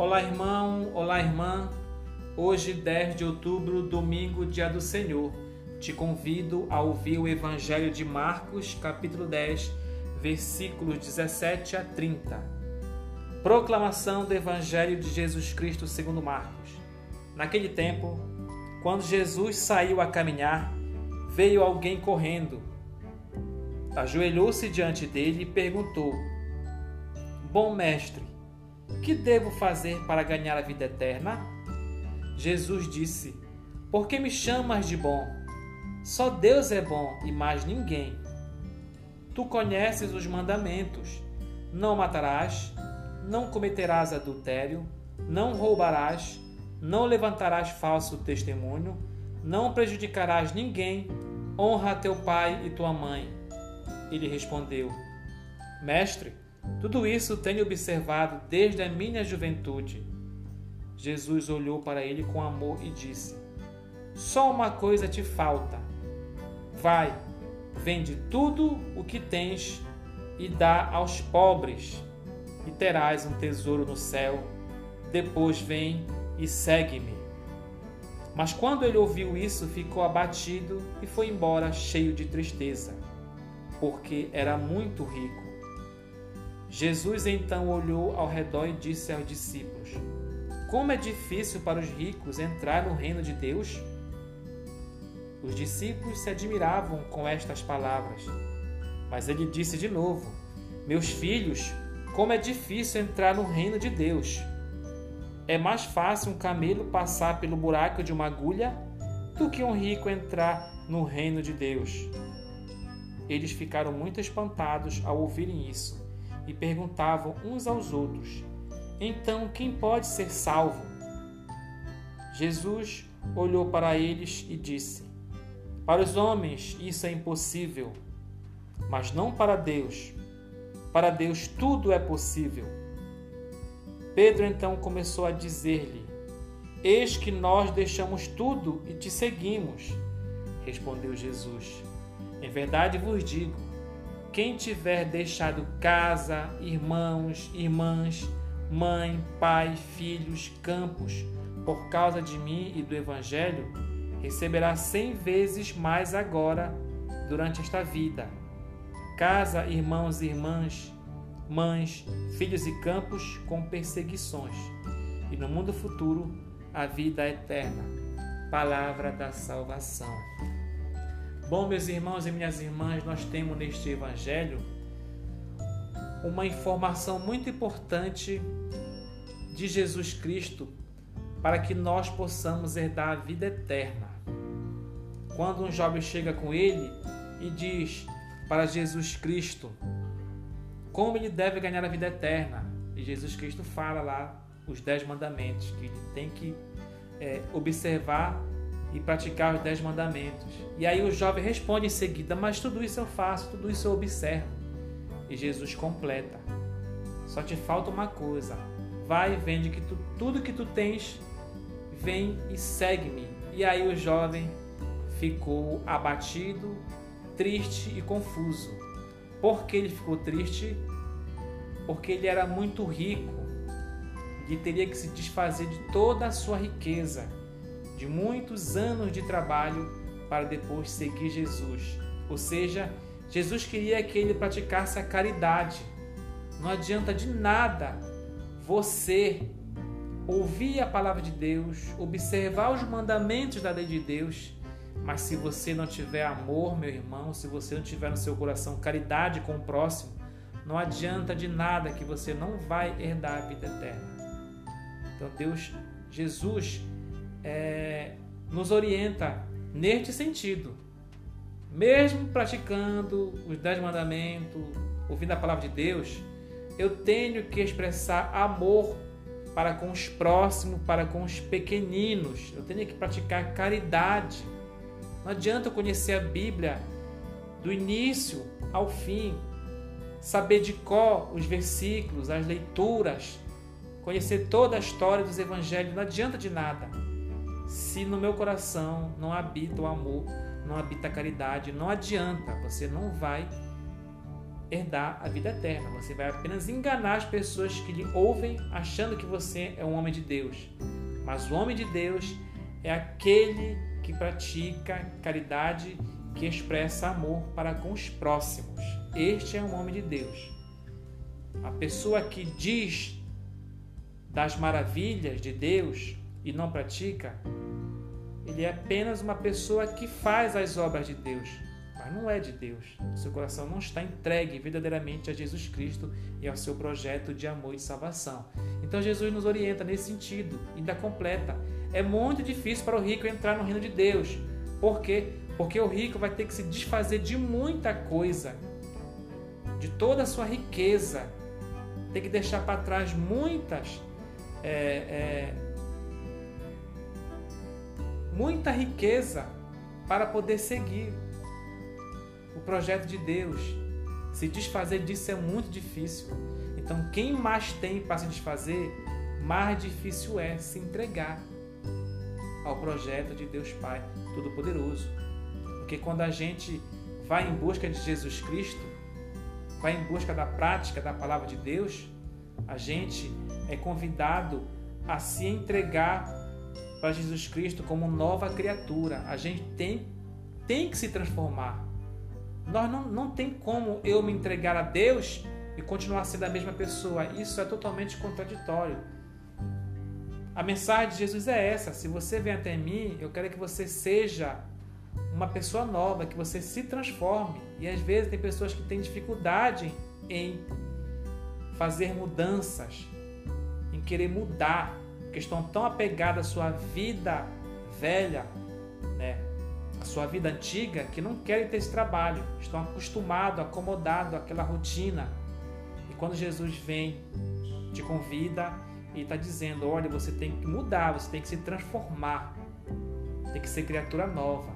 Olá, irmão, olá, irmã. Hoje, 10 de outubro, domingo, dia do Senhor. Te convido a ouvir o Evangelho de Marcos, capítulo 10, versículos 17 a 30. Proclamação do Evangelho de Jesus Cristo segundo Marcos. Naquele tempo, quando Jesus saiu a caminhar, veio alguém correndo. Ajoelhou-se diante dele e perguntou: Bom mestre, que devo fazer para ganhar a vida eterna? Jesus disse: Por que me chamas de bom? Só Deus é bom e mais ninguém. Tu conheces os mandamentos: não matarás, não cometerás adultério, não roubarás, não levantarás falso testemunho, não prejudicarás ninguém, honra teu pai e tua mãe. Ele respondeu: Mestre, tudo isso tenho observado desde a minha juventude. Jesus olhou para ele com amor e disse: Só uma coisa te falta. Vai, vende tudo o que tens e dá aos pobres, e terás um tesouro no céu. Depois vem e segue-me. Mas quando ele ouviu isso, ficou abatido e foi embora cheio de tristeza, porque era muito rico. Jesus então olhou ao redor e disse aos discípulos: Como é difícil para os ricos entrar no reino de Deus? Os discípulos se admiravam com estas palavras. Mas ele disse de novo: Meus filhos, como é difícil entrar no reino de Deus. É mais fácil um camelo passar pelo buraco de uma agulha do que um rico entrar no reino de Deus. Eles ficaram muito espantados ao ouvirem isso e perguntavam uns aos outros: Então quem pode ser salvo? Jesus olhou para eles e disse: Para os homens isso é impossível, mas não para Deus. Para Deus tudo é possível. Pedro então começou a dizer-lhe: Eis que nós deixamos tudo e te seguimos. Respondeu Jesus: Em verdade vos digo quem tiver deixado casa, irmãos, irmãs, mãe, pai, filhos, campos, por causa de mim e do Evangelho, receberá cem vezes mais agora, durante esta vida. Casa, irmãos e irmãs, mães, filhos e campos com perseguições. E no mundo futuro, a vida eterna. Palavra da salvação. Bom, meus irmãos e minhas irmãs, nós temos neste Evangelho uma informação muito importante de Jesus Cristo para que nós possamos herdar a vida eterna. Quando um jovem chega com ele e diz para Jesus Cristo como ele deve ganhar a vida eterna, e Jesus Cristo fala lá os dez mandamentos que ele tem que é, observar e praticar os dez mandamentos. E aí o jovem responde em seguida: Mas tudo isso eu faço, tudo isso eu observo. E Jesus completa: Só te falta uma coisa. Vai vende que tu, tudo que tu tens, vem e segue-me. E aí o jovem ficou abatido, triste e confuso. Por que ele ficou triste? Porque ele era muito rico e teria que se desfazer de toda a sua riqueza de muitos anos de trabalho para depois seguir Jesus. Ou seja, Jesus queria que ele praticasse a caridade. Não adianta de nada você ouvir a palavra de Deus, observar os mandamentos da lei de Deus, mas se você não tiver amor, meu irmão, se você não tiver no seu coração caridade com o próximo, não adianta de nada que você não vai herdar a vida eterna. Então Deus, Jesus, é, nos orienta neste sentido. Mesmo praticando os dez mandamentos, ouvindo a palavra de Deus, eu tenho que expressar amor para com os próximos, para com os pequeninos. Eu tenho que praticar caridade. Não adianta eu conhecer a Bíblia do início ao fim, saber de cor os versículos, as leituras, conhecer toda a história dos evangelhos, não adianta de nada se no meu coração não habita o amor, não habita a caridade, não adianta, você não vai herdar a vida eterna. Você vai apenas enganar as pessoas que lhe ouvem achando que você é um homem de Deus. Mas o homem de Deus é aquele que pratica caridade, que expressa amor para com os próximos. Este é um homem de Deus. A pessoa que diz das maravilhas de Deus e não pratica, ele é apenas uma pessoa que faz as obras de Deus, mas não é de Deus. Seu coração não está entregue verdadeiramente a Jesus Cristo e ao seu projeto de amor e salvação. Então Jesus nos orienta nesse sentido, ainda completa. É muito difícil para o rico entrar no reino de Deus. Por quê? Porque o rico vai ter que se desfazer de muita coisa, de toda a sua riqueza. Tem que deixar para trás muitas. É, é, muita riqueza para poder seguir o projeto de Deus. Se desfazer disso é muito difícil. Então, quem mais tem para se desfazer, mais difícil é se entregar ao projeto de Deus Pai Todo-Poderoso. Porque quando a gente vai em busca de Jesus Cristo, vai em busca da prática da palavra de Deus, a gente é convidado a se entregar para Jesus Cristo como nova criatura. A gente tem, tem que se transformar. Nós não, não tem como eu me entregar a Deus e continuar sendo a mesma pessoa. Isso é totalmente contraditório. A mensagem de Jesus é essa: se você vem até mim, eu quero que você seja uma pessoa nova, que você se transforme. E às vezes tem pessoas que têm dificuldade em fazer mudanças, em querer mudar, porque estão tão apegadas à sua vida velha, né? a sua vida antiga, que não querem ter esse trabalho, estão acostumados, acomodados àquela rotina. E quando Jesus vem, te convida e está dizendo: olha, você tem que mudar, você tem que se transformar, tem que ser criatura nova.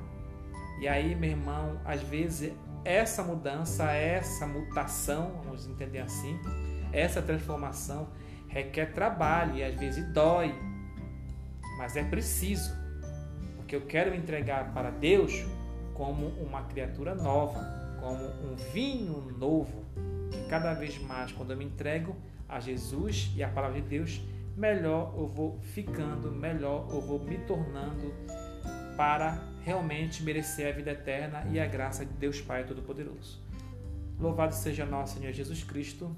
E aí, meu irmão, às vezes essa mudança, essa mutação, vamos entender assim, essa transformação requer trabalho e às vezes dói, mas é preciso, porque eu quero entregar para Deus como uma criatura nova, como um vinho novo, que cada vez mais, quando eu me entrego a Jesus e a palavra de Deus, melhor eu vou ficando, melhor eu vou me tornando para realmente merecer a vida eterna e a graça de Deus Pai Todo-Poderoso. Louvado seja nosso Senhor Jesus Cristo.